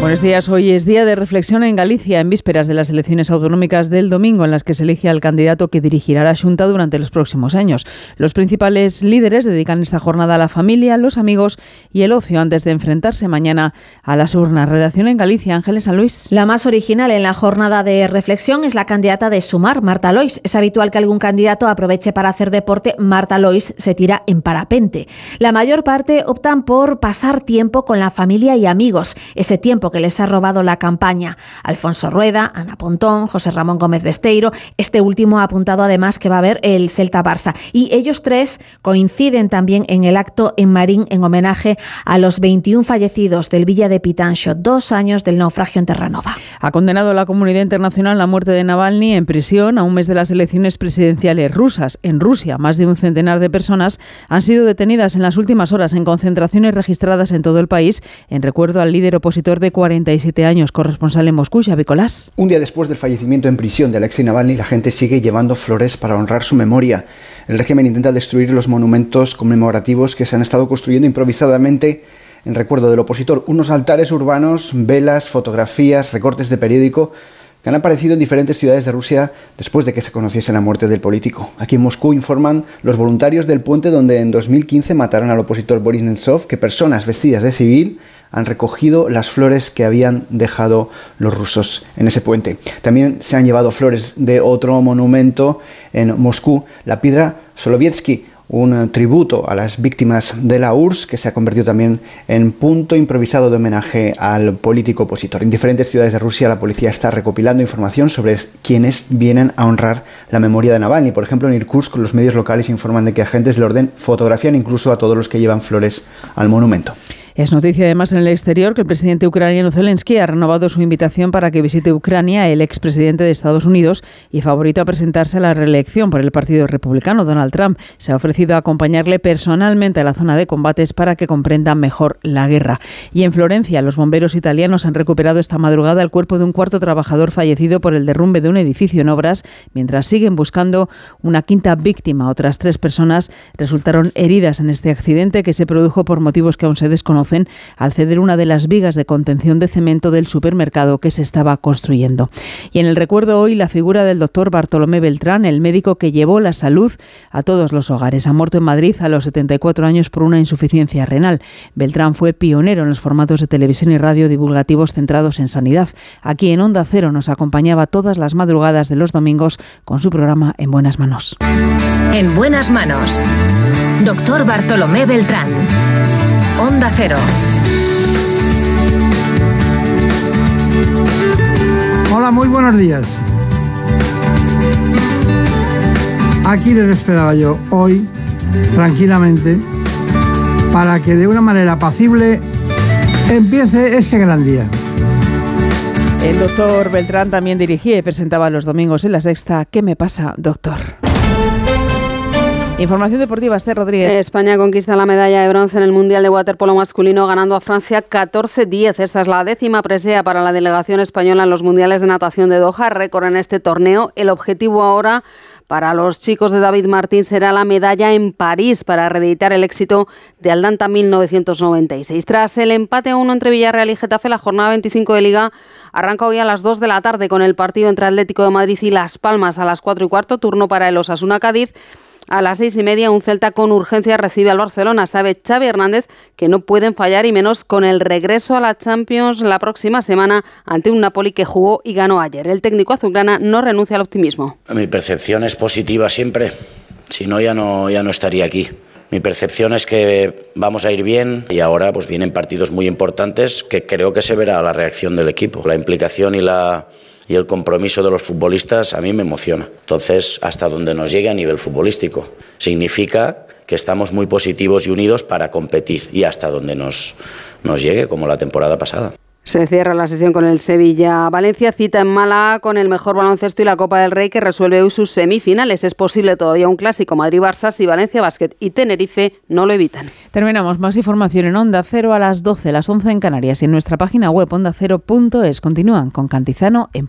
Buenos días. Hoy es día de reflexión en Galicia, en vísperas de las elecciones autonómicas del domingo, en las que se elige al candidato que dirigirá la Junta durante los próximos años. Los principales líderes dedican esta jornada a la familia, los amigos y el ocio antes de enfrentarse mañana a las urnas. Redacción en Galicia, Ángeles San Luis. La más original en la jornada de reflexión es la candidata de Sumar, Marta Lois. Es habitual que algún candidato aproveche para hacer deporte. Marta Lois se tira en parapente. La mayor parte optan por pasar tiempo con la familia y amigos. Ese tiempo que les ha robado la campaña. Alfonso Rueda, Ana Pontón, José Ramón Gómez Besteiro. Este último ha apuntado además que va a haber el Celta Barça. Y ellos tres coinciden también en el acto en Marín en homenaje a los 21 fallecidos del Villa de Pitancho, dos años del naufragio en Terranova. Ha condenado la comunidad internacional la muerte de Navalny en prisión a un mes de las elecciones presidenciales rusas. En Rusia, más de un centenar de personas han sido detenidas en las últimas horas en concentraciones registradas en todo el país en recuerdo al líder opositor de 47 años, corresponsal en Moscú, Xavi Colás. Un día después del fallecimiento en prisión de Alexei Navalny, la gente sigue llevando flores para honrar su memoria. El régimen intenta destruir los monumentos conmemorativos que se han estado construyendo improvisadamente en recuerdo del opositor. Unos altares urbanos, velas, fotografías, recortes de periódico que han aparecido en diferentes ciudades de Rusia después de que se conociese la muerte del político. Aquí en Moscú informan los voluntarios del puente donde en 2015 mataron al opositor Boris Nemtsov que personas vestidas de civil han recogido las flores que habían dejado los rusos en ese puente. También se han llevado flores de otro monumento en Moscú, la piedra Solovietsky, un tributo a las víctimas de la URSS que se ha convertido también en punto improvisado de homenaje al político opositor. En diferentes ciudades de Rusia la policía está recopilando información sobre quienes vienen a honrar la memoria de Navalny. Por ejemplo, en Irkutsk los medios locales informan de que agentes del orden fotografían incluso a todos los que llevan flores al monumento. Es noticia además en el exterior que el presidente ucraniano Zelensky ha renovado su invitación para que visite Ucrania el expresidente de Estados Unidos y favorito a presentarse a la reelección por el Partido Republicano, Donald Trump. Se ha ofrecido a acompañarle personalmente a la zona de combates para que comprenda mejor la guerra. Y en Florencia, los bomberos italianos han recuperado esta madrugada el cuerpo de un cuarto trabajador fallecido por el derrumbe de un edificio en obras, mientras siguen buscando una quinta víctima. Otras tres personas resultaron heridas en este accidente que se produjo por motivos que aún se desconocen al ceder una de las vigas de contención de cemento del supermercado que se estaba construyendo. Y en el recuerdo hoy la figura del doctor Bartolomé Beltrán, el médico que llevó la salud a todos los hogares. Ha muerto en Madrid a los 74 años por una insuficiencia renal. Beltrán fue pionero en los formatos de televisión y radio divulgativos centrados en sanidad. Aquí en Onda Cero nos acompañaba todas las madrugadas de los domingos con su programa En Buenas Manos. En Buenas Manos. Doctor Bartolomé Beltrán. Onda Cero. Hola, muy buenos días. Aquí les esperaba yo hoy, tranquilamente, para que de una manera apacible empiece este gran día. El doctor Beltrán también dirigía y presentaba los domingos en la sexta. ¿Qué me pasa, doctor? Información deportiva, Esther Rodríguez. España conquista la medalla de bronce en el Mundial de Waterpolo masculino ganando a Francia 14-10. Esta es la décima presea para la delegación española en los Mundiales de Natación de Doha, récord en este torneo. El objetivo ahora para los chicos de David Martín será la medalla en París para reeditar el éxito de Aldanta 1996. Tras el empate a uno entre Villarreal y Getafe, la jornada 25 de Liga arranca hoy a las 2 de la tarde con el partido entre Atlético de Madrid y Las Palmas a las 4 y cuarto, turno para el Osasuna Cádiz. A las seis y media, un Celta con urgencia recibe al Barcelona. Sabe Xavi Hernández que no pueden fallar y menos con el regreso a la Champions la próxima semana ante un Napoli que jugó y ganó ayer. El técnico azulgrana no renuncia al optimismo. Mi percepción es positiva siempre. Si no, ya no, ya no estaría aquí. Mi percepción es que vamos a ir bien y ahora pues vienen partidos muy importantes que creo que se verá la reacción del equipo, la implicación y la y el compromiso de los futbolistas a mí me emociona. Entonces, hasta donde nos llegue a nivel futbolístico. Significa que estamos muy positivos y unidos para competir y hasta donde nos, nos llegue, como la temporada pasada. Se cierra la sesión con el Sevilla. Valencia cita en Málaga con el mejor baloncesto y la Copa del Rey que resuelve hoy sus semifinales. Es posible todavía un clásico Madrid-Barça si Valencia Basket y Tenerife no lo evitan. Terminamos. Más información en Onda Cero a las 12, las 11 en Canarias y en nuestra página web ondacero.es. Continúan con Cantizano en